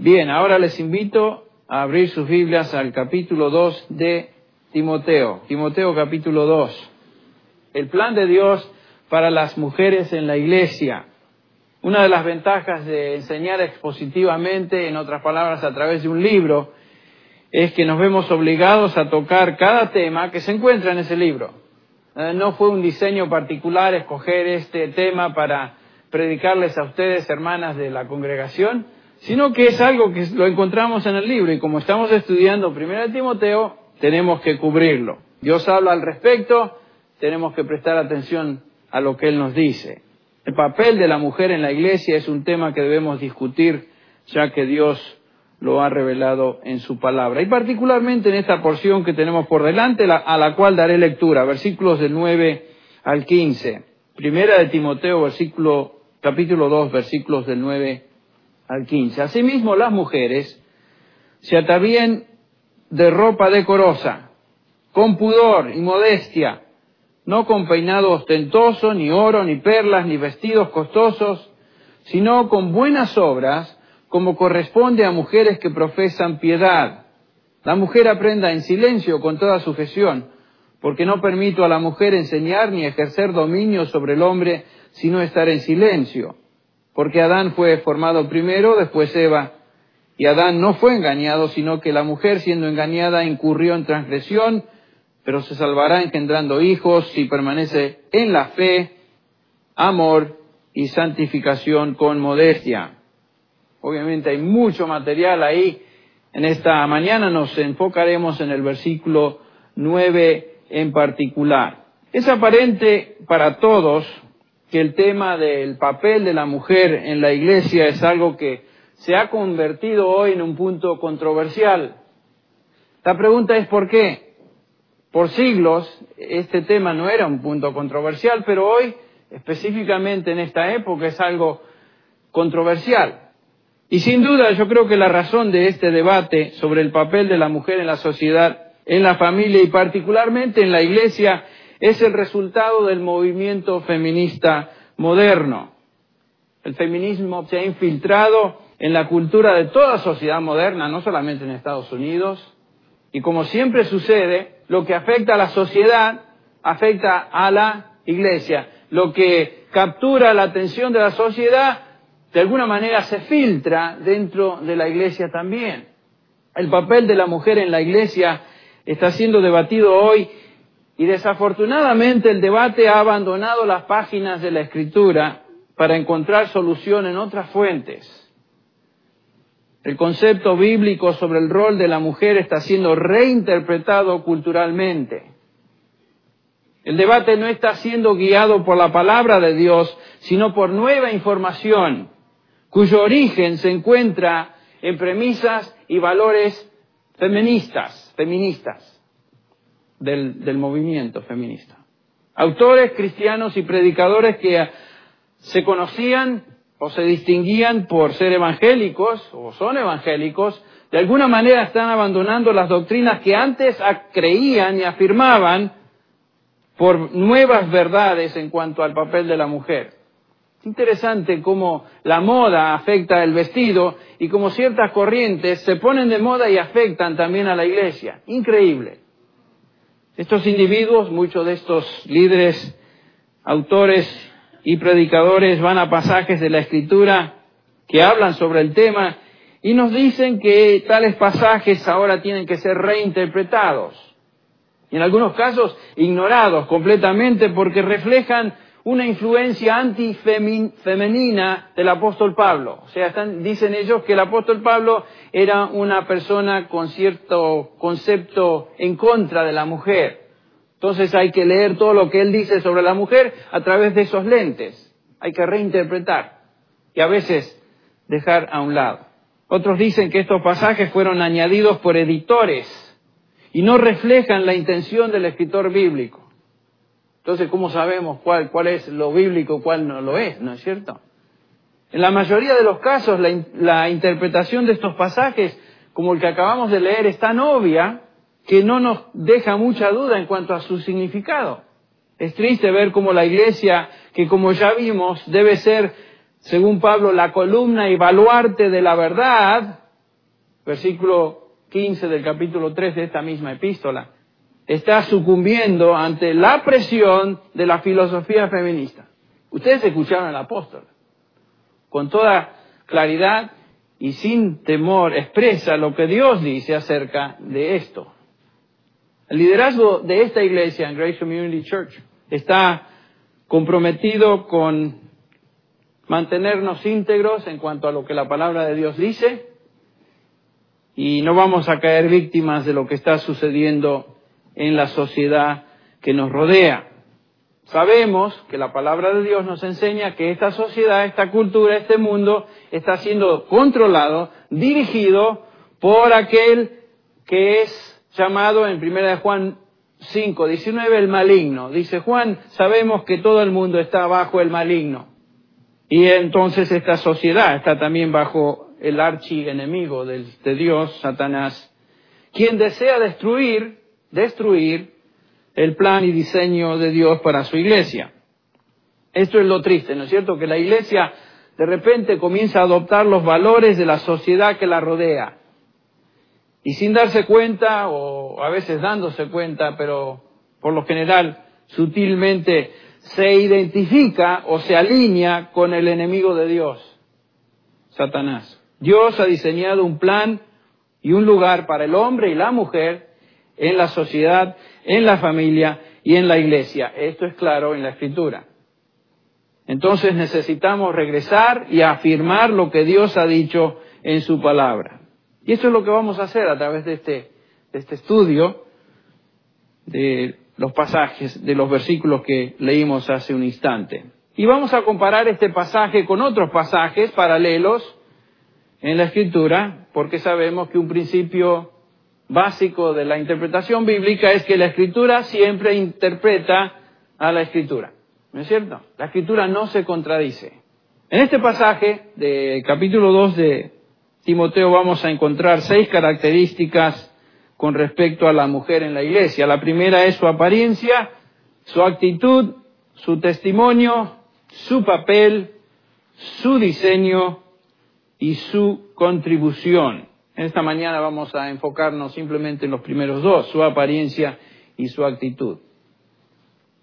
Bien, ahora les invito a abrir sus Biblias al capítulo 2 de Timoteo. Timoteo capítulo 2. El plan de Dios para las mujeres en la iglesia. Una de las ventajas de enseñar expositivamente, en otras palabras, a través de un libro, es que nos vemos obligados a tocar cada tema que se encuentra en ese libro. Eh, no fue un diseño particular escoger este tema para predicarles a ustedes, hermanas de la congregación, sino que es algo que lo encontramos en el libro y como estamos estudiando 1 Timoteo, tenemos que cubrirlo. Dios habla al respecto, tenemos que prestar atención a lo que Él nos dice. El papel de la mujer en la iglesia es un tema que debemos discutir ya que Dios lo ha revelado en su palabra. Y particularmente en esta porción que tenemos por delante, a la cual daré lectura, versículos del 9 al 15. Primera de Timoteo, versículo, capítulo 2, versículos del 9 al 15. Asimismo, las mujeres se atavían de ropa decorosa, con pudor y modestia, no con peinado ostentoso, ni oro, ni perlas, ni vestidos costosos, sino con buenas obras, como corresponde a mujeres que profesan piedad. La mujer aprenda en silencio con toda sujeción, porque no permito a la mujer enseñar ni ejercer dominio sobre el hombre, sino estar en silencio. Porque Adán fue formado primero, después Eva, y Adán no fue engañado, sino que la mujer siendo engañada incurrió en transgresión, pero se salvará engendrando hijos si permanece en la fe, amor y santificación con modestia. Obviamente hay mucho material ahí. En esta mañana nos enfocaremos en el versículo 9 en particular. Es aparente para todos que el tema del papel de la mujer en la iglesia es algo que se ha convertido hoy en un punto controversial. La pregunta es ¿por qué? Por siglos este tema no era un punto controversial, pero hoy, específicamente en esta época, es algo controversial. Y sin duda yo creo que la razón de este debate sobre el papel de la mujer en la sociedad, en la familia y particularmente en la iglesia es el resultado del movimiento feminista moderno. El feminismo se ha infiltrado en la cultura de toda sociedad moderna, no solamente en Estados Unidos, y como siempre sucede, lo que afecta a la sociedad afecta a la iglesia. Lo que captura la atención de la sociedad de alguna manera se filtra dentro de la iglesia también. El papel de la mujer en la iglesia está siendo debatido hoy y desafortunadamente el debate ha abandonado las páginas de la escritura para encontrar solución en otras fuentes. El concepto bíblico sobre el rol de la mujer está siendo reinterpretado culturalmente. El debate no está siendo guiado por la palabra de Dios, sino por nueva información cuyo origen se encuentra en premisas y valores feministas, feministas del, del movimiento feminista. Autores cristianos y predicadores que se conocían o se distinguían por ser evangélicos o son evangélicos, de alguna manera están abandonando las doctrinas que antes creían y afirmaban por nuevas verdades en cuanto al papel de la mujer. Interesante cómo la moda afecta el vestido y cómo ciertas corrientes se ponen de moda y afectan también a la iglesia. Increíble. Estos individuos, muchos de estos líderes, autores y predicadores van a pasajes de la escritura que hablan sobre el tema y nos dicen que tales pasajes ahora tienen que ser reinterpretados. Y en algunos casos ignorados completamente porque reflejan una influencia antifemenina del apóstol Pablo. O sea, dicen ellos que el apóstol Pablo era una persona con cierto concepto en contra de la mujer. Entonces hay que leer todo lo que él dice sobre la mujer a través de esos lentes. Hay que reinterpretar. Y a veces dejar a un lado. Otros dicen que estos pasajes fueron añadidos por editores y no reflejan la intención del escritor bíblico. Entonces, ¿cómo sabemos cuál, cuál es lo bíblico, cuál no lo es? ¿No es cierto? En la mayoría de los casos, la, la interpretación de estos pasajes, como el que acabamos de leer, es tan obvia que no nos deja mucha duda en cuanto a su significado. Es triste ver cómo la iglesia, que como ya vimos, debe ser, según Pablo, la columna y baluarte de la verdad, versículo 15 del capítulo 3 de esta misma epístola, está sucumbiendo ante la presión de la filosofía feminista. Ustedes escucharon al apóstol. Con toda claridad y sin temor expresa lo que Dios dice acerca de esto. El liderazgo de esta iglesia en Grace Community Church está comprometido con mantenernos íntegros en cuanto a lo que la palabra de Dios dice y no vamos a caer víctimas de lo que está sucediendo en la sociedad que nos rodea. Sabemos que la palabra de Dios nos enseña que esta sociedad, esta cultura, este mundo está siendo controlado, dirigido por aquel que es llamado en 1 Juan 5, 19 el maligno. Dice Juan, sabemos que todo el mundo está bajo el maligno. Y entonces esta sociedad está también bajo el archienemigo de, de Dios, Satanás, quien desea destruir, destruir el plan y diseño de Dios para su iglesia. Esto es lo triste, ¿no es cierto? Que la iglesia de repente comienza a adoptar los valores de la sociedad que la rodea y sin darse cuenta, o a veces dándose cuenta, pero por lo general sutilmente se identifica o se alinea con el enemigo de Dios, Satanás. Dios ha diseñado un plan y un lugar para el hombre y la mujer en la sociedad, en la familia y en la iglesia. Esto es claro en la escritura. Entonces necesitamos regresar y afirmar lo que Dios ha dicho en su palabra. Y eso es lo que vamos a hacer a través de este, de este estudio de los pasajes, de los versículos que leímos hace un instante. Y vamos a comparar este pasaje con otros pasajes paralelos en la Escritura, porque sabemos que un principio básico de la interpretación bíblica es que la Escritura siempre interpreta a la Escritura. ¿No es cierto? La Escritura no se contradice. En este pasaje de capítulo 2 de Timoteo vamos a encontrar seis características con respecto a la mujer en la iglesia. La primera es su apariencia, su actitud, su testimonio, su papel, su diseño y su contribución. En esta mañana vamos a enfocarnos simplemente en los primeros dos, su apariencia y su actitud.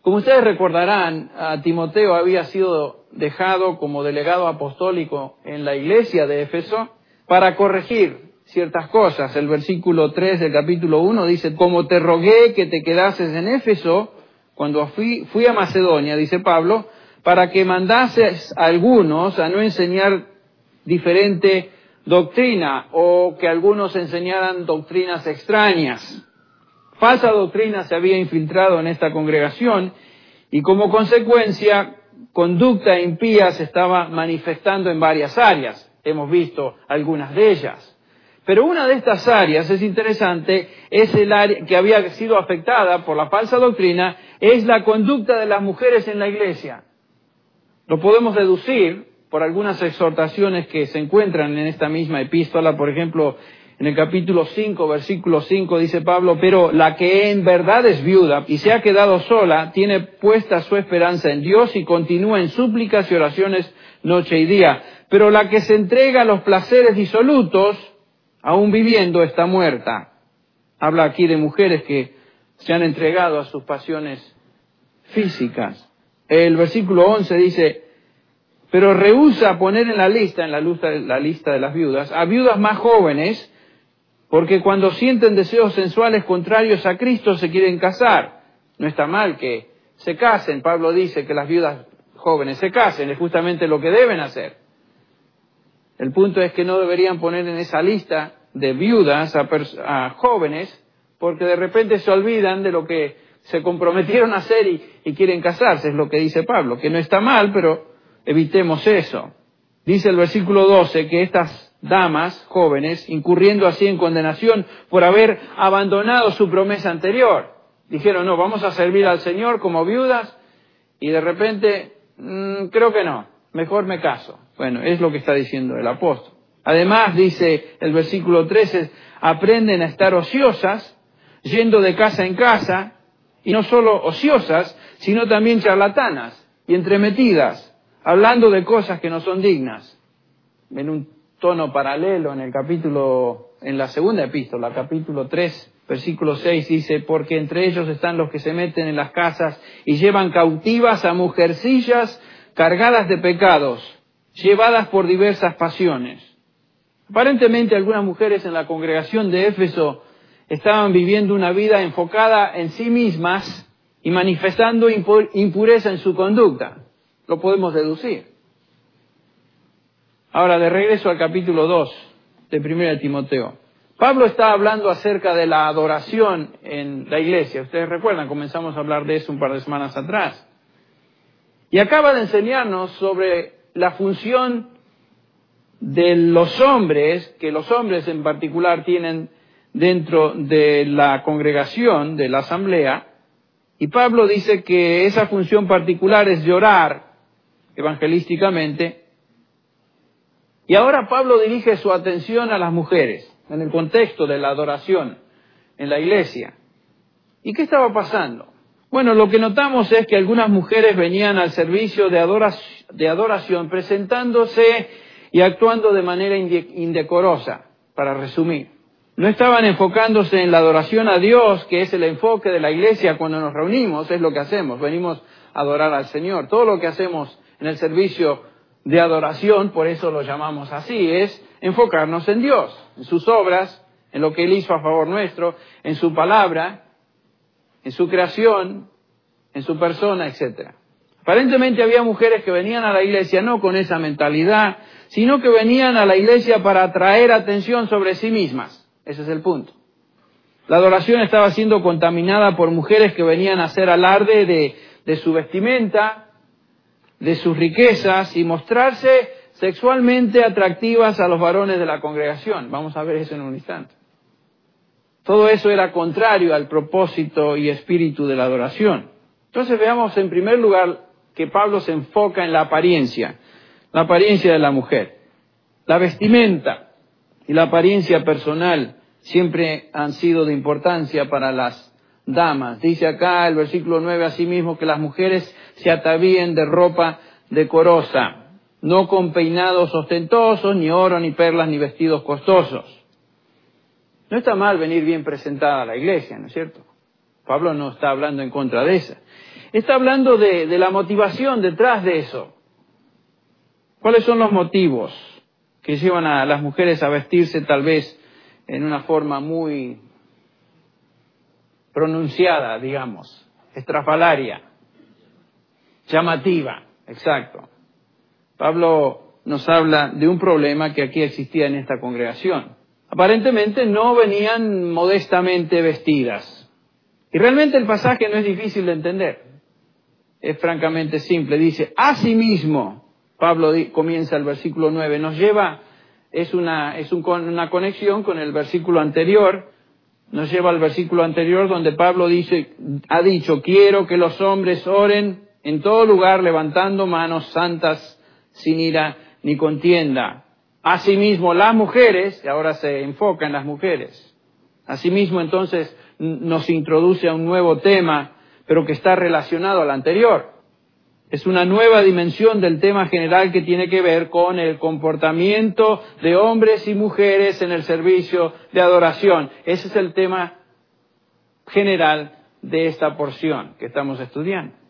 Como ustedes recordarán, Timoteo había sido dejado como delegado apostólico en la iglesia de Éfeso para corregir ciertas cosas. El versículo 3 del capítulo 1 dice, como te rogué que te quedases en Éfeso, cuando fui, fui a Macedonia, dice Pablo, para que mandases a algunos a no enseñar diferente doctrina o que algunos enseñaran doctrinas extrañas. Falsa doctrina se había infiltrado en esta congregación y como consecuencia conducta impía se estaba manifestando en varias áreas hemos visto algunas de ellas. Pero una de estas áreas, es interesante, es el área que había sido afectada por la falsa doctrina, es la conducta de las mujeres en la iglesia. Lo podemos deducir por algunas exhortaciones que se encuentran en esta misma epístola, por ejemplo, en el capítulo 5, versículo 5 dice Pablo, pero la que en verdad es viuda y se ha quedado sola, tiene puesta su esperanza en Dios y continúa en súplicas y oraciones noche y día pero la que se entrega a los placeres disolutos, aún viviendo, está muerta. Habla aquí de mujeres que se han entregado a sus pasiones físicas. El versículo 11 dice, pero rehúsa poner en la lista, en la lista, la lista de las viudas, a viudas más jóvenes, porque cuando sienten deseos sensuales contrarios a Cristo se quieren casar. No está mal que se casen. Pablo dice que las viudas jóvenes se casen, es justamente lo que deben hacer. El punto es que no deberían poner en esa lista de viudas a, jóvenes porque de repente se olvidan de lo que se comprometieron a hacer y, quieren casarse, es lo que dice Pablo, que no está mal, pero evitemos eso. Dice el versículo 12 que estas damas jóvenes, incurriendo así en condenación por haber abandonado su promesa anterior, dijeron, no, vamos a servir al Señor como viudas y de repente, mm, creo que no, mejor me caso. Bueno, es lo que está diciendo el apóstol. Además, dice el versículo 13, aprenden a estar ociosas, yendo de casa en casa, y no solo ociosas, sino también charlatanas y entremetidas, hablando de cosas que no son dignas. En un tono paralelo en el capítulo, en la segunda epístola, capítulo 3, versículo 6 dice, porque entre ellos están los que se meten en las casas y llevan cautivas a mujercillas cargadas de pecados, llevadas por diversas pasiones. Aparentemente algunas mujeres en la congregación de Éfeso estaban viviendo una vida enfocada en sí mismas y manifestando impureza en su conducta. Lo podemos deducir. Ahora, de regreso al capítulo 2 de 1 Timoteo. Pablo está hablando acerca de la adoración en la iglesia. Ustedes recuerdan, comenzamos a hablar de eso un par de semanas atrás. Y acaba de enseñarnos sobre la función de los hombres, que los hombres en particular tienen dentro de la congregación, de la asamblea, y Pablo dice que esa función particular es llorar evangelísticamente. Y ahora Pablo dirige su atención a las mujeres, en el contexto de la adoración en la iglesia. ¿Y qué estaba pasando? Bueno, lo que notamos es que algunas mujeres venían al servicio de adoración, presentándose y actuando de manera indecorosa, para resumir. No estaban enfocándose en la adoración a Dios, que es el enfoque de la iglesia cuando nos reunimos, es lo que hacemos, venimos a adorar al Señor. Todo lo que hacemos en el servicio de adoración, por eso lo llamamos así, es enfocarnos en Dios, en sus obras, en lo que Él hizo a favor nuestro, en su palabra, en su creación, en su persona, etc. Aparentemente había mujeres que venían a la iglesia no con esa mentalidad, sino que venían a la iglesia para atraer atención sobre sí mismas. Ese es el punto. La adoración estaba siendo contaminada por mujeres que venían a hacer alarde de, de su vestimenta, de sus riquezas y mostrarse sexualmente atractivas a los varones de la congregación. Vamos a ver eso en un instante. Todo eso era contrario al propósito y espíritu de la adoración. Entonces veamos en primer lugar que Pablo se enfoca en la apariencia la apariencia de la mujer. La vestimenta y la apariencia personal siempre han sido de importancia para las damas. Dice acá el versículo 9 asimismo que las mujeres se atavíen de ropa decorosa, no con peinados ostentosos, ni oro, ni perlas, ni vestidos costosos. No está mal venir bien presentada a la iglesia, ¿no es cierto? Pablo no está hablando en contra de eso. Está hablando de la motivación detrás de eso. ¿Cuáles son los motivos que llevan a las mujeres a vestirse tal vez en una forma muy pronunciada, digamos, estrafalaria, llamativa, exacto? Pablo nos habla de un problema que aquí existía en esta congregación. Aparentemente no venían modestamente vestidas. Y realmente el pasaje no es difícil de entender. Es francamente simple. Dice, asimismo, Pablo comienza el versículo 9, nos lleva, es, una, es una conexión con el versículo anterior, nos lleva al versículo anterior donde Pablo dice, ha dicho, quiero que los hombres oren en todo lugar levantando manos santas sin ira ni contienda. Asimismo, las mujeres, y ahora se enfoca en las mujeres, asimismo entonces nos introduce a un nuevo tema, pero que está relacionado al anterior. Es una nueva dimensión del tema general que tiene que ver con el comportamiento de hombres y mujeres en el servicio de adoración. Ese es el tema general de esta porción que estamos estudiando.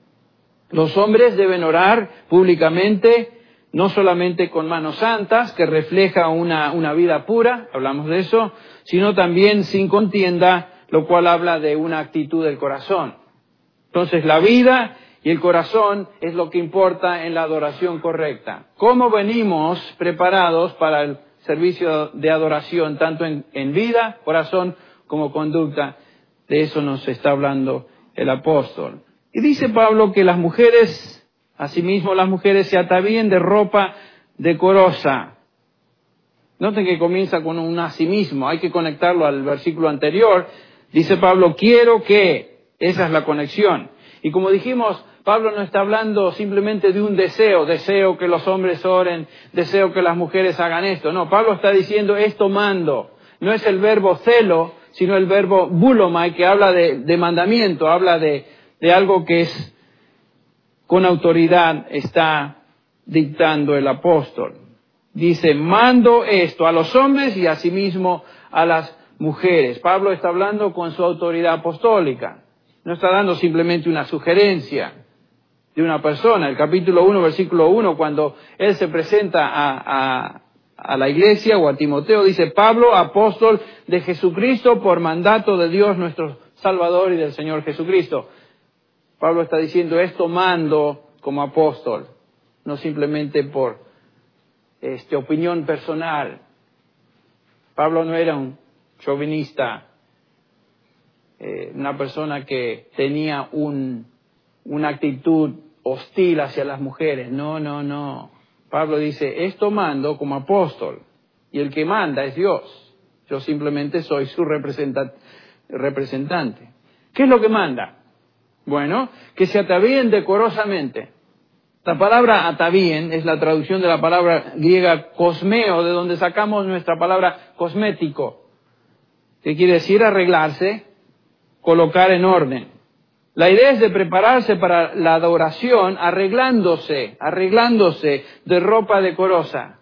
Los hombres deben orar públicamente, no solamente con manos santas, que refleja una, una vida pura, hablamos de eso, sino también sin contienda, lo cual habla de una actitud del corazón. Entonces la vida y el corazón es lo que importa en la adoración correcta. ¿Cómo venimos preparados para el servicio de adoración, tanto en, vida, corazón, como conducta? De eso nos está hablando el apóstol. Y dice Pablo que las mujeres, asimismo las mujeres se atavíen de ropa decorosa. Noten que comienza con un asimismo, hay que conectarlo al versículo anterior. Dice Pablo, quiero que, esa es la conexión. Y como dijimos, Pablo no está hablando simplemente de un deseo, deseo que los hombres oren, deseo que las mujeres hagan esto. No, Pablo está diciendo esto mando. No es el verbo celo, sino el verbo bulomai, que habla de, mandamiento, habla de, de algo que es con autoridad está dictando el apóstol. Dice, mando esto a los hombres y asimismo a las mujeres. Pablo está hablando con su autoridad apostólica. No está dando simplemente una sugerencia de una persona. El capítulo 1, versículo 1, cuando él se presenta a, a la iglesia o a Timoteo, dice Pablo, apóstol de Jesucristo por mandato de Dios nuestro Salvador y del Señor Jesucristo. Pablo está diciendo esto mando como apóstol, no simplemente por este, opinión personal. Pablo no era un chauvinista, eh, una persona que tenía un, una actitud hostil hacia las mujeres. No, no, no. Pablo dice, esto mando como apóstol, y el que manda es Dios. Yo simplemente soy su representante. ¿Qué es lo que manda? Bueno, que se atavíen decorosamente. La palabra atavíen es la traducción de la palabra griega cosmeo, de donde sacamos nuestra palabra cosmético, que quiere decir arreglarse, colocar en orden. La idea es de prepararse para la adoración arreglándose, arreglándose de ropa decorosa.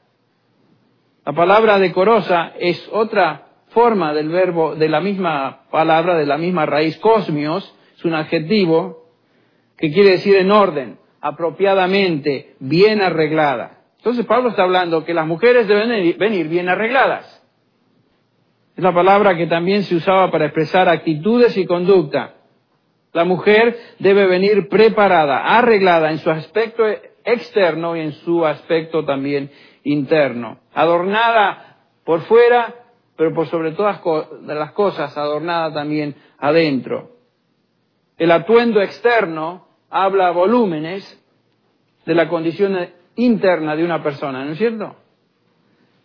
La palabra decorosa es otra forma del verbo, de la misma palabra, de la misma raíz cosmios, es un adjetivo que quiere decir en orden, apropiadamente, bien arreglada. Entonces Pablo está hablando que las mujeres deben venir bien arregladas. Es la palabra que también se usaba para expresar actitudes y conducta. La mujer debe venir preparada, arreglada en su aspecto externo y en su aspecto también interno. Adornada por fuera, pero por sobre todas las cosas, adornada también adentro. El atuendo externo habla volúmenes de la condición interna de una persona, ¿no es cierto?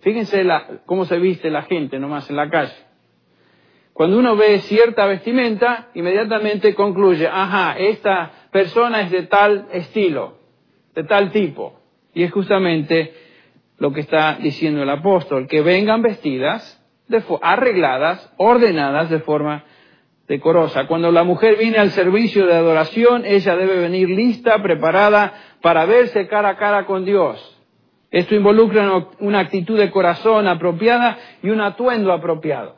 Fíjense cómo se viste la gente nomás en la calle. Cuando uno ve cierta vestimenta, inmediatamente concluye, ajá, esta persona es de tal estilo, de tal tipo. Y es justamente lo que está diciendo el apóstol, que vengan vestidas, arregladas, ordenadas de forma decorosa. Cuando la mujer viene al servicio de adoración, ella debe venir lista, preparada para verse cara a cara con Dios. Esto involucra una actitud de corazón apropiada y un atuendo apropiado.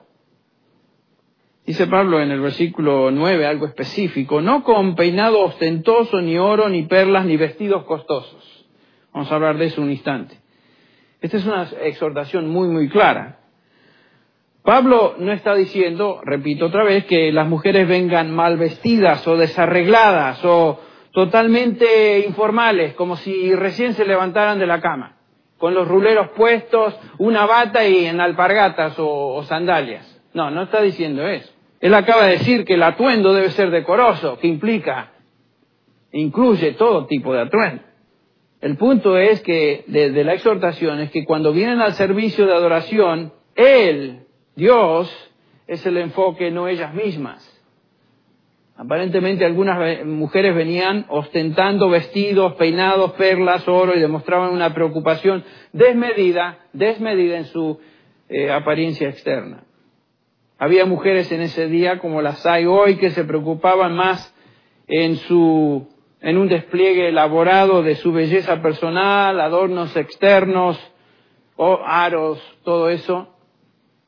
Dice Pablo en el versículo 9 algo específico, no con peinado ostentoso, ni oro, ni perlas, ni vestidos costosos. Vamos a hablar de eso un instante. Esta es una exhortación muy, muy clara. Pablo no está diciendo, repito otra vez, que las mujeres vengan mal vestidas o desarregladas o totalmente informales, como si recién se levantaran de la cama, con los ruleros puestos, una bata y en alpargatas o, sandalias. No, no está diciendo eso. Él acaba de decir que el atuendo debe ser decoroso, que implica, incluye todo tipo de atuendo. El punto es que, de, de la exhortación, es que cuando vienen al servicio de adoración, Él, Dios, es el enfoque, no ellas mismas. Aparentemente algunas mujeres venían ostentando vestidos, peinados, perlas, oro y demostraban una preocupación desmedida, desmedida en su eh, apariencia externa. Había mujeres en ese día como las hay hoy que se preocupaban más en su en un despliegue elaborado de su belleza personal, adornos externos, o aros, todo eso,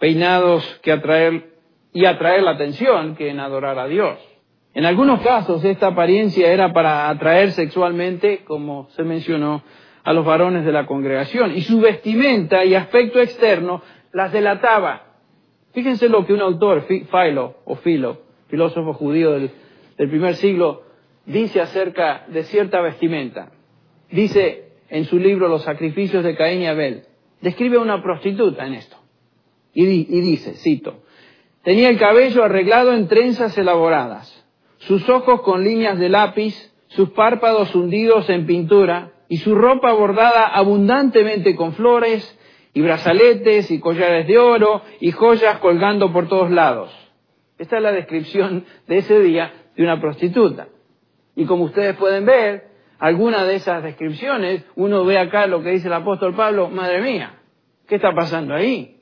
peinados que atraer y atraer la atención que en adorar a Dios. En algunos casos esta apariencia era para atraer sexualmente, como se mencionó, a los varones de la congregación, y su vestimenta y aspecto externo las delataba. Fíjense lo que un autor, Philo, o Philo, filósofo judío del, del primer siglo, dice acerca de cierta vestimenta. Dice en su libro Los sacrificios de Caín y Abel, describe a una prostituta en esto. Y, dice, cito, tenía el cabello arreglado en trenzas elaboradas, sus ojos con líneas de lápiz, sus párpados hundidos en pintura, y su ropa bordada abundantemente con flores y brazaletes y collares de oro y joyas colgando por todos lados. Esta es la descripción de ese día de una prostituta. Y como ustedes pueden ver, alguna de esas descripciones, uno ve acá lo que dice el apóstol Pablo, madre mía, ¿qué está pasando ahí?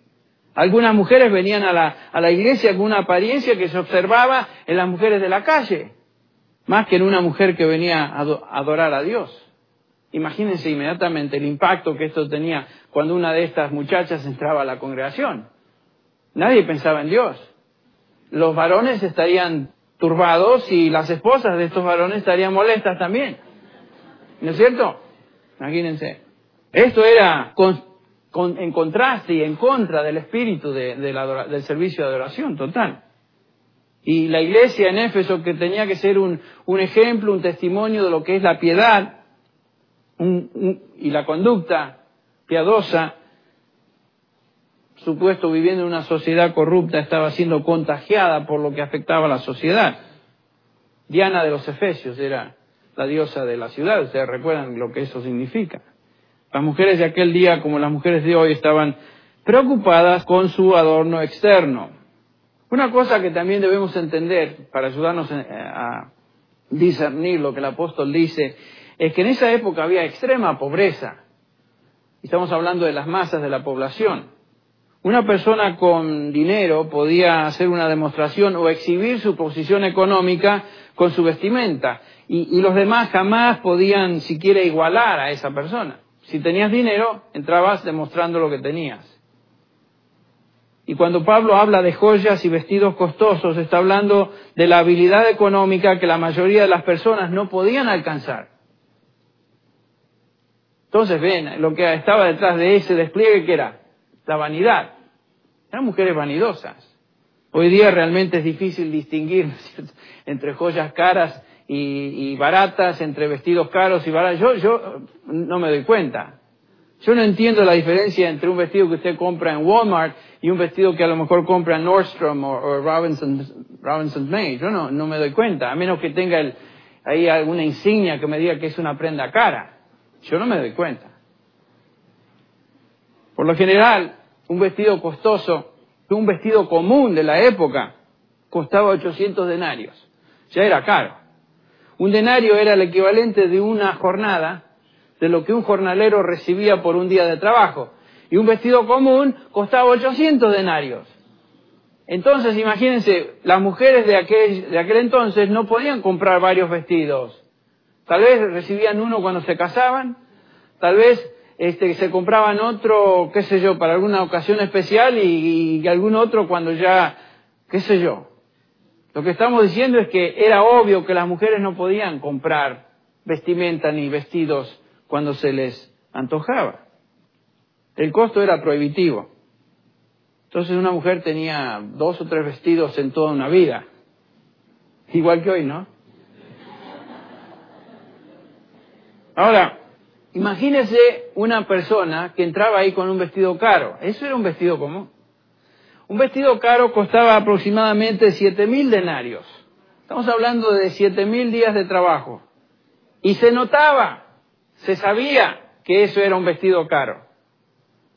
Algunas mujeres venían a la, a la iglesia con una apariencia que se observaba en las mujeres de la calle, más que en una mujer que venía a adorar a Dios. Imagínense inmediatamente el impacto que esto tenía cuando una de estas muchachas entraba a la congregación. Nadie pensaba en Dios. Los varones estarían turbados y las esposas de estos varones estarían molestas también. ¿No es cierto? Imagínense. Esto era en contraste y en contra del espíritu del servicio de adoración total. Y la iglesia en Éfeso, que tenía que ser un, ejemplo, un testimonio de lo que es la piedad y la conducta piadosa, supuesto viviendo en una sociedad corrupta, estaba siendo contagiada por lo que afectaba a la sociedad. Diana de los Efesios era la diosa de la ciudad, ustedes recuerdan lo que eso significa. Las mujeres de aquel día, como las mujeres de hoy, estaban preocupadas con su adorno externo. Una cosa que también debemos entender para ayudarnos a discernir lo que el apóstol dice, es que en esa época había extrema pobreza. Estamos hablando de las masas de la población. Una persona con dinero podía hacer una demostración o exhibir su posición económica con su vestimenta y, y los demás jamás podían siquiera igualar a esa persona. Si tenías dinero, entrabas demostrando lo que tenías. Y cuando Pablo habla de joyas y vestidos costosos, está hablando de la habilidad económica que la mayoría de las personas no podían alcanzar. Entonces, ven, lo que estaba detrás de ese despliegue que era la vanidad. Eran mujeres vanidosas. Hoy día realmente es difícil distinguir entre joyas caras y, baratas, entre vestidos caros y baratos. Yo, yo no me doy cuenta. Yo no entiendo la diferencia entre un vestido que usted compra en Walmart y un vestido que a lo mejor compra en Nordstrom o, Robinson's, Robinson's May. Yo no, no me doy cuenta, a menos que tenga el, ahí alguna insignia que me diga que es una prenda cara. Yo no me doy cuenta. Por lo general, un vestido costoso, un vestido común de la época, costaba 800 denarios. Ya era caro. Un denario era el equivalente de una jornada de lo que un jornalero recibía por un día de trabajo. Y un vestido común costaba 800 denarios. Entonces, imagínense, las mujeres de aquel, entonces no podían comprar varios vestidos. Tal vez recibían uno cuando se casaban, tal vez este, se compraban otro, qué sé yo, para alguna ocasión especial y, y algún otro cuando ya, qué sé yo, lo que estamos diciendo es que era obvio que las mujeres no podían comprar vestimenta ni vestidos cuando se les antojaba. El costo era prohibitivo. Entonces una mujer tenía dos o tres vestidos en toda una vida. Igual que hoy, ¿no? Ahora, imagínese una persona que entraba ahí con un vestido caro. Eso era un vestido común. Un vestido caro costaba aproximadamente siete mil denarios. Estamos hablando de siete mil días de trabajo. Y se notaba, se sabía que eso era un vestido caro.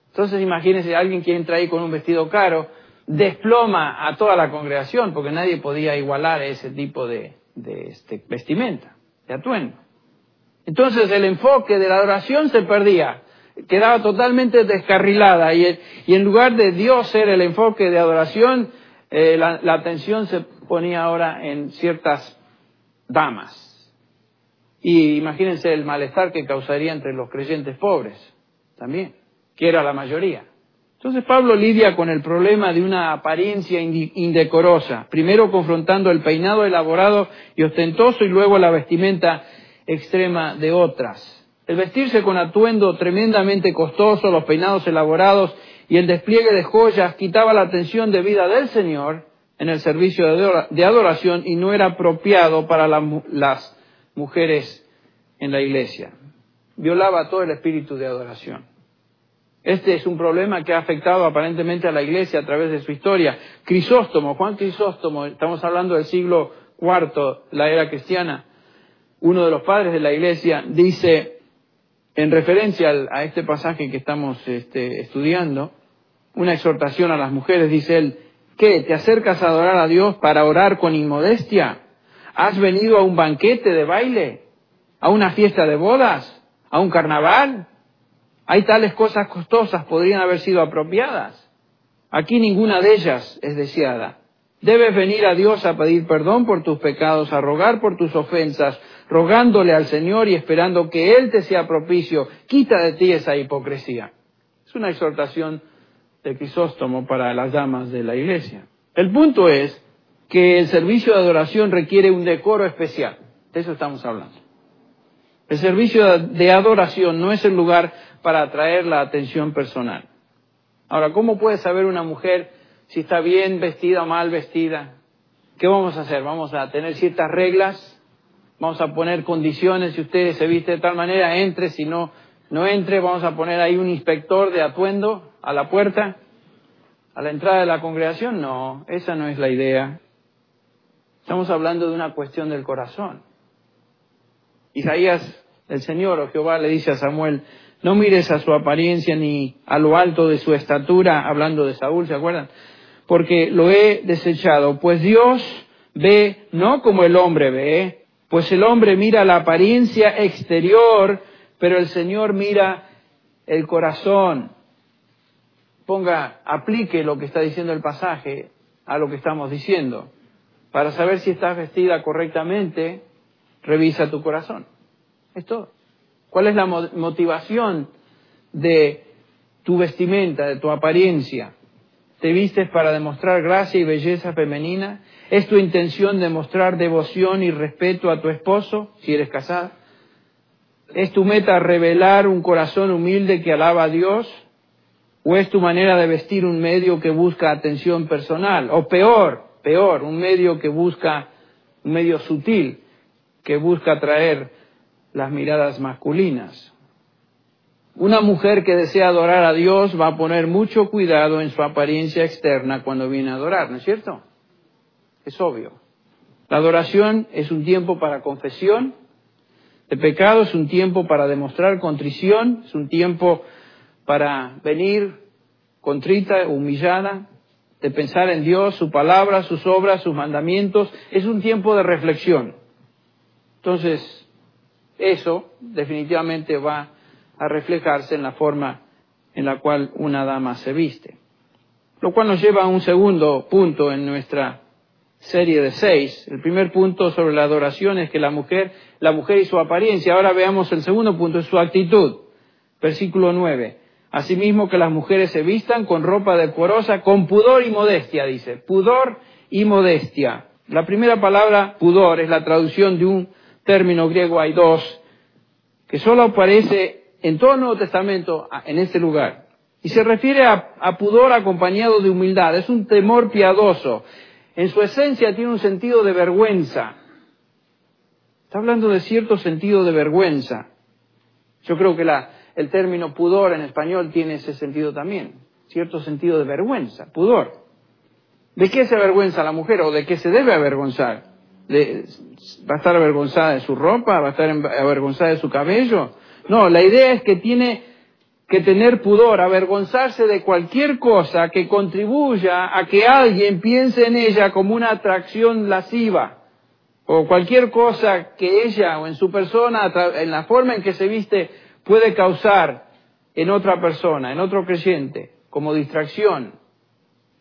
Entonces imagínense, alguien que entra ahí con un vestido caro, desploma a toda la congregación, porque nadie podía igualar ese tipo de, este, vestimenta, de atuendo. Entonces el enfoque de la adoración se perdía quedaba totalmente descarrilada y, en lugar de Dios ser el enfoque de adoración, eh, la, la atención se ponía ahora en ciertas damas. Y imagínense el malestar que causaría entre los creyentes pobres también, que era la mayoría. Entonces Pablo lidia con el problema de una apariencia indecorosa, primero confrontando el peinado elaborado y ostentoso y luego la vestimenta extrema de otras. El vestirse con atuendo tremendamente costoso, los peinados elaborados y el despliegue de joyas quitaba la atención debida del Señor en el servicio de adoración y no era apropiado para las mujeres en la iglesia. Violaba todo el espíritu de adoración. Este es un problema que ha afectado aparentemente a la iglesia a través de su historia. Crisóstomo, Juan Crisóstomo, estamos hablando del siglo IV, la era cristiana, uno de los padres de la iglesia, dice, en referencia a este pasaje que estamos este, estudiando, una exhortación a las mujeres, dice él, ¿qué? ¿Te acercas a adorar a Dios para orar con inmodestia? ¿Has venido a un banquete de baile? ¿A una fiesta de bodas? ¿A un carnaval? Hay tales cosas costosas, podrían haber sido apropiadas. Aquí ninguna de ellas es deseada. Debes venir a Dios a pedir perdón por tus pecados, a rogar por tus ofensas, rogándole al Señor y esperando que Él te sea propicio. Quita de ti esa hipocresía. Es una exhortación de Crisóstomo para las damas de la iglesia. El punto es que el servicio de adoración requiere un decoro especial. De eso estamos hablando. El servicio de adoración no es el lugar para atraer la atención personal. Ahora, ¿cómo puede saber una mujer si está bien vestida o mal vestida. ¿Qué vamos a hacer? Vamos a tener ciertas reglas, vamos a poner condiciones, si usted se viste de tal manera, entre, si no, no entre, vamos a poner ahí un inspector de atuendo a la puerta, a la entrada de la congregación. No, esa no es la idea. Estamos hablando de una cuestión del corazón. Isaías, el Señor o Jehová le dice a Samuel, no mires a su apariencia ni a lo alto de su estatura, hablando de Saúl, ¿se acuerdan? porque lo he desechado, pues Dios ve no como el hombre ve, pues el hombre mira la apariencia exterior, pero el Señor mira el corazón. Ponga, aplique lo que está diciendo el pasaje a lo que estamos diciendo. Para saber si estás vestida correctamente, revisa tu corazón. Es todo. ¿Cuál es la motivación de tu vestimenta, de tu apariencia? ¿Te vistes para demostrar gracia y belleza femenina? ¿Es tu intención demostrar devoción y respeto a tu esposo si eres casada? ¿Es tu meta revelar un corazón humilde que alaba a Dios? ¿O es tu manera de vestir un medio que busca atención personal? O peor, peor, un medio que busca, un medio sutil, que busca atraer las miradas masculinas. Una mujer que desea adorar a Dios va a poner mucho cuidado en su apariencia externa cuando viene a adorar, ¿no es cierto? Es obvio. La adoración es un tiempo para confesión de pecado, es un tiempo para demostrar contrición, es un tiempo para venir contrita, humillada, de pensar en Dios, su palabra, sus obras, sus mandamientos. Es un tiempo de reflexión. Entonces, eso definitivamente va a reflejarse en la forma en la cual una dama se viste. Lo cual nos lleva a un segundo punto en nuestra serie de seis. El primer punto sobre la adoración es que la mujer, la mujer y su apariencia. Ahora veamos el segundo punto, es su actitud. Versículo nueve. Asimismo que las mujeres se vistan con ropa decorosa, con pudor y modestia, dice. Pudor y modestia. La primera palabra, pudor, es la traducción de un término griego, hay dos, que solo aparece en todo el Nuevo Testamento en este lugar. Y se refiere a, pudor acompañado de humildad. Es un temor piadoso. En su esencia tiene un sentido de vergüenza. Está hablando de cierto sentido de vergüenza. Yo creo que la, el término pudor en español tiene ese sentido también. Cierto sentido de vergüenza, pudor. ¿De qué se avergüenza la mujer o de qué se debe avergonzar? ¿Va a estar avergonzada de su ropa? ¿Va a estar avergonzada de su cabello? No, la idea es que tiene que tener pudor, avergonzarse de cualquier cosa que contribuya a que alguien piense en ella como una atracción lasciva, o cualquier cosa que ella o en su persona, en la forma en que se viste, puede causar en otra persona, en otro creyente, como distracción,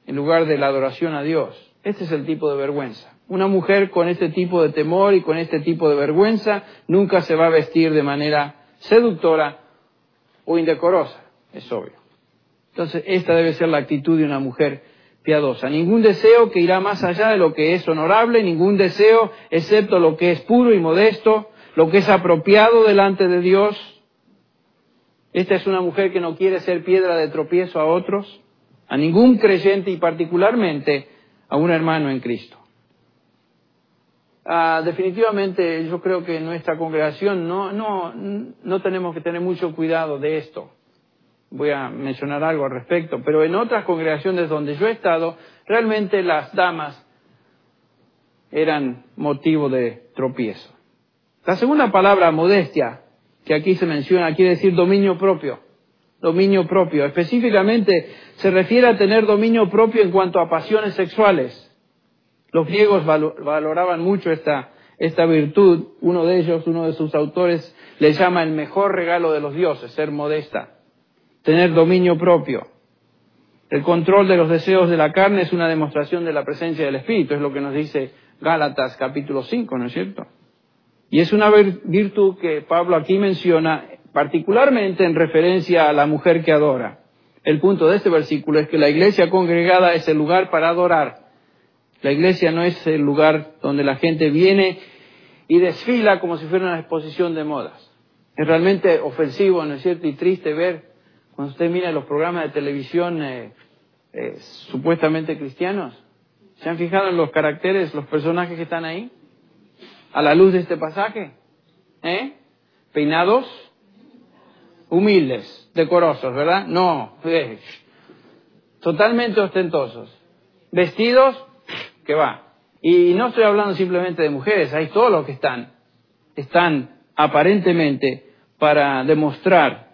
en lugar de la adoración a Dios. Este es el tipo de vergüenza. Una mujer con este tipo de temor y con este tipo de vergüenza nunca se va a vestir de manera seductora o indecorosa, es obvio. Entonces, esta debe ser la actitud de una mujer piadosa. Ningún deseo que irá más allá de lo que es honorable, ningún deseo excepto lo que es puro y modesto, lo que es apropiado delante de Dios. Esta es una mujer que no quiere ser piedra de tropiezo a otros, a ningún creyente y particularmente a un hermano en Cristo. Ah, definitivamente yo creo que en nuestra congregación no, no, no tenemos que tener mucho cuidado de esto. Voy a mencionar algo al respecto, pero en otras congregaciones donde yo he estado, realmente las damas eran motivo de tropiezo. La segunda palabra, modestia, que aquí se menciona quiere decir dominio propio. Dominio propio. Específicamente se refiere a tener dominio propio en cuanto a pasiones sexuales. Los griegos valoraban mucho esta, esta virtud. Uno de ellos, uno de sus autores, le llama el mejor regalo de los dioses, ser modesta, tener dominio propio. El control de los deseos de la carne es una demostración de la presencia del Espíritu, es lo que nos dice Gálatas capítulo 5, ¿no es cierto? Y es una virtud que Pablo aquí menciona particularmente en referencia a la mujer que adora. El punto de este versículo es que la iglesia congregada es el lugar para adorar. La iglesia no es el lugar donde la gente viene y desfila como si fuera una exposición de modas. Es realmente ofensivo, ¿no es cierto? Y triste ver cuando usted mira los programas de televisión eh, eh, supuestamente cristianos. ¿Se han fijado en los caracteres, los personajes que están ahí? A la luz de este pasaje. ¿Eh? Peinados, humildes, decorosos, ¿verdad? No, eh, totalmente ostentosos. Vestidos, que va. Y no estoy hablando simplemente de mujeres, hay todos los que están. Están aparentemente para demostrar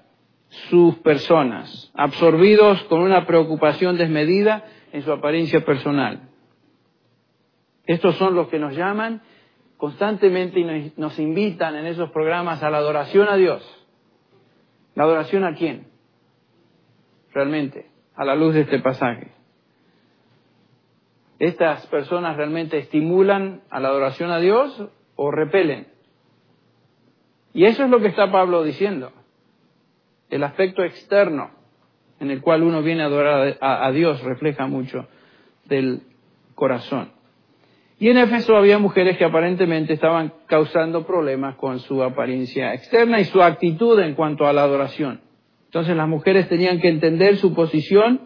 sus personas, absorbidos con una preocupación desmedida en su apariencia personal. Estos son los que nos llaman constantemente y nos invitan en esos programas a la adoración a Dios. ¿La adoración a quién? Realmente, a la luz de este pasaje. ¿Estas personas realmente estimulan a la adoración a Dios o repelen? Y eso es lo que está Pablo diciendo. El aspecto externo en el cual uno viene a adorar a, Dios refleja mucho del corazón. Y en Éfeso había mujeres que aparentemente estaban causando problemas con su apariencia externa y su actitud en cuanto a la adoración. Entonces las mujeres tenían que entender su posición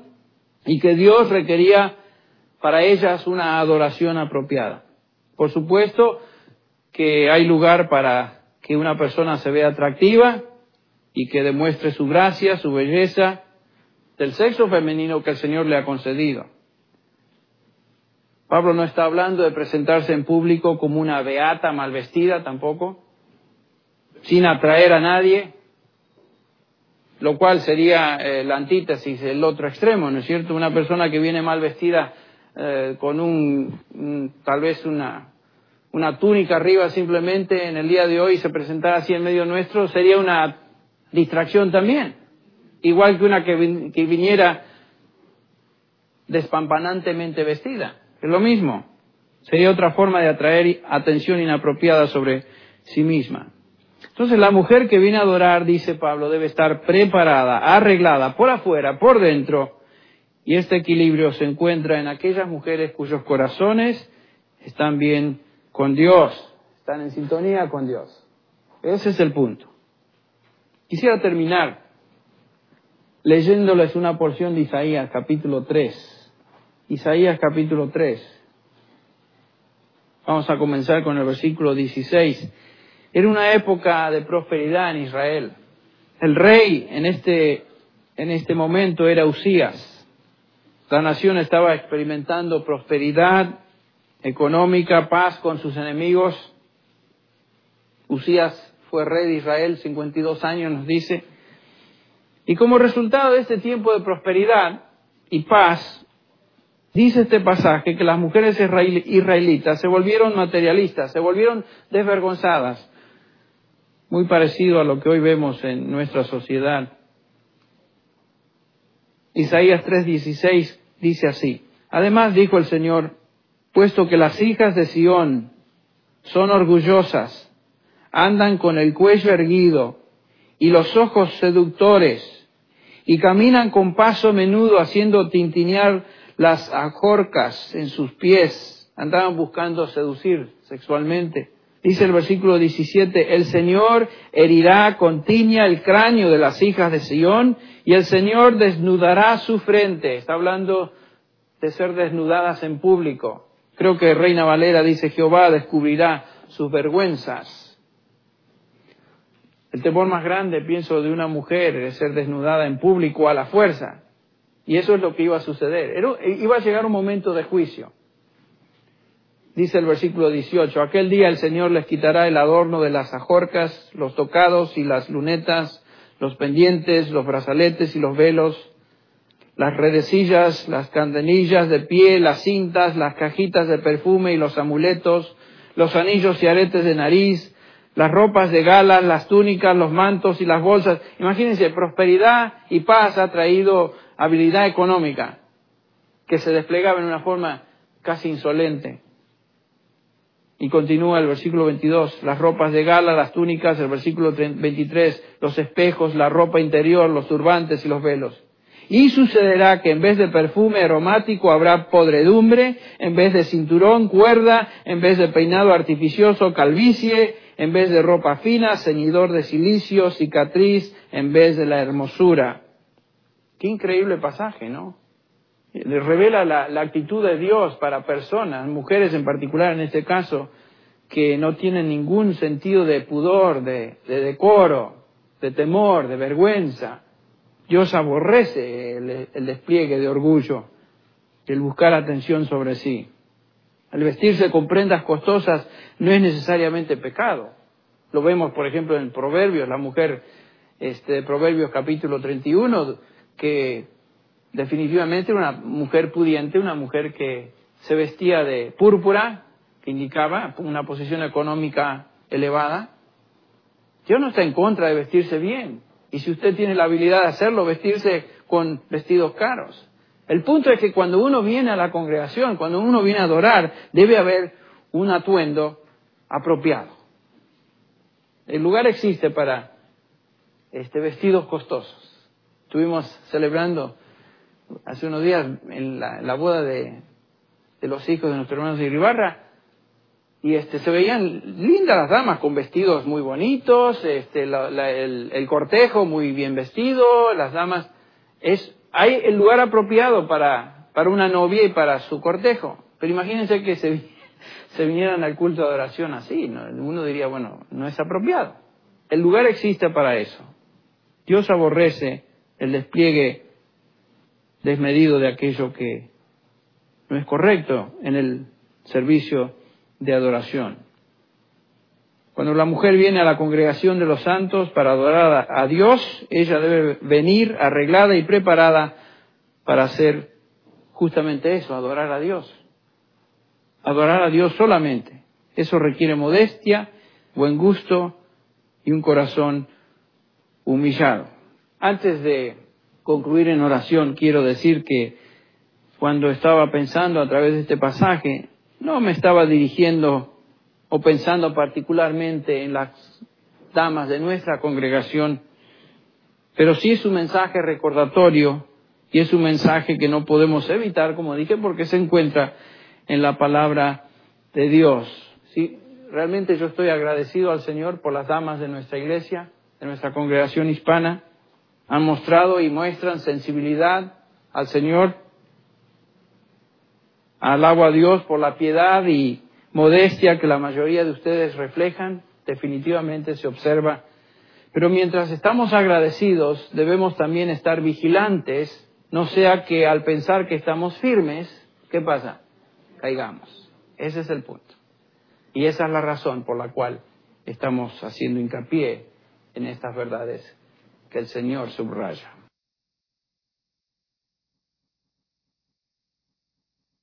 y que Dios requería para ellas una adoración apropiada. Por supuesto que hay lugar para que una persona se vea atractiva y que demuestre su gracia, su belleza, del sexo femenino que el Señor le ha concedido. Pablo no está hablando de presentarse en público como una beata mal vestida tampoco, sin atraer a nadie, lo cual sería eh, la antítesis, el otro extremo, ¿no es cierto? Una persona que viene mal vestida eh, con un, tal vez una, una túnica arriba simplemente en el día de hoy se presentara así en medio nuestro, sería una distracción también. Igual que una que, que viniera despampanantemente vestida. Es lo mismo. Sería otra forma de atraer atención inapropiada sobre sí misma. Entonces la mujer que viene a adorar, dice Pablo, debe estar preparada, arreglada por afuera, por dentro. Y este equilibrio se encuentra en aquellas mujeres cuyos corazones están bien con Dios, están en sintonía con Dios. Ese es el punto. Quisiera terminar leyéndoles una porción de Isaías capítulo 3. Isaías capítulo 3. Vamos a comenzar con el versículo 16. Era una época de prosperidad en Israel. El rey en este, en este momento era Usías. La nación estaba experimentando prosperidad económica, paz con sus enemigos. Usías fue rey de Israel, 52 años nos dice. Y como resultado de este tiempo de prosperidad y paz, Dice este pasaje que las mujeres israelitas se volvieron materialistas, se volvieron desvergonzadas, muy parecido a lo que hoy vemos en nuestra sociedad. Isaías 3:16 dice así, además dijo el Señor, puesto que las hijas de Sión son orgullosas, andan con el cuello erguido y los ojos seductores, y caminan con paso menudo haciendo tintinear las ajorcas en sus pies, andaban buscando seducir sexualmente. Dice el versículo 17, el Señor herirá con tiña el cráneo de las hijas de Sión y el Señor desnudará su frente. Está hablando de ser desnudadas en público. Creo que Reina Valera dice, Jehová descubrirá sus vergüenzas. El temor más grande, pienso, de una mujer es ser desnudada en público a la fuerza. Y eso es lo que iba a suceder. iba a llegar un momento de juicio. Dice el versículo 18, aquel día el Señor les quitará el adorno de las ajorcas, los tocados y las lunetas, los pendientes, los brazaletes y los velos, las redecillas, las candenillas de pie, las cintas, las cajitas de perfume y los amuletos, los anillos y aretes de nariz, las ropas de gala, las túnicas, los mantos y las bolsas. Imagínense, prosperidad y paz ha traído habilidad económica que se desplegaba en una forma casi insolente. Y continúa el versículo 22, las ropas de gala, las túnicas, el versículo 23, los espejos, la ropa interior, los turbantes y los velos. Y sucederá que en vez de perfume aromático habrá podredumbre, en vez de cinturón, cuerda, en vez de peinado artificioso, calvicie, en vez de ropa fina, ceñidor de silicio, cicatriz, en vez de la hermosura. Qué increíble pasaje, ¿no? Revela la, actitud de Dios para personas, mujeres en particular en este caso, que no tienen ningún sentido de pudor, de, decoro, de temor, de vergüenza. Dios aborrece el, el despliegue de orgullo, el buscar atención sobre sí. El vestirse con prendas costosas no es necesariamente pecado. Lo vemos, por ejemplo, en Proverbios, la mujer este, Proverbios capítulo 31, que definitivamente una mujer pudiente, una mujer que se vestía de púrpura, que indicaba una posición económica elevada. Dios no está en contra de vestirse bien. Y si usted tiene la habilidad de hacerlo, vestirse con vestidos caros. El punto es que cuando uno viene a la congregación, cuando uno viene a adorar, debe haber un atuendo apropiado. El lugar existe para este, vestidos costosos. Estuvimos celebrando hace unos días en la, boda de, los hijos de nuestros hermanos de Iribarra y este, se veían lindas las damas con vestidos muy bonitos, este, el, el, cortejo muy bien vestido, las damas. Es hay el lugar apropiado para, para una novia y para su cortejo. Pero imagínense que se, se vinieran al culto de adoración así. Uno diría, bueno, no es apropiado. El lugar existe para eso. Dios aborrece el despliegue desmedido de aquello que no es correcto en el servicio de adoración. Cuando la mujer viene a la congregación de los santos para adorar a Dios, ella debe venir arreglada y preparada para hacer justamente eso, adorar a Dios. Adorar a Dios solamente. Eso requiere modestia, buen gusto y un corazón humillado. Antes de concluir en oración, quiero decir que cuando estaba pensando a través de este pasaje, no me estaba dirigiendo o pensando particularmente en las damas de nuestra congregación, pero sí es un mensaje recordatorio y es un mensaje que no podemos evitar, como dije, porque se encuentra en la palabra de Dios. Sí, realmente yo estoy agradecido al Señor por las damas de nuestra iglesia, de nuestra congregación hispana. Han mostrado y muestran sensibilidad al Señor. Alabo a Dios por la piedad y modestia que la mayoría de ustedes reflejan, definitivamente se observa. Pero mientras estamos agradecidos, debemos también estar vigilantes, no sea que al pensar que estamos firmes, ¿qué pasa? Caigamos. Ese es el punto. Y esa es la razón por la cual estamos haciendo hincapié en estas verdades que el Señor subraya.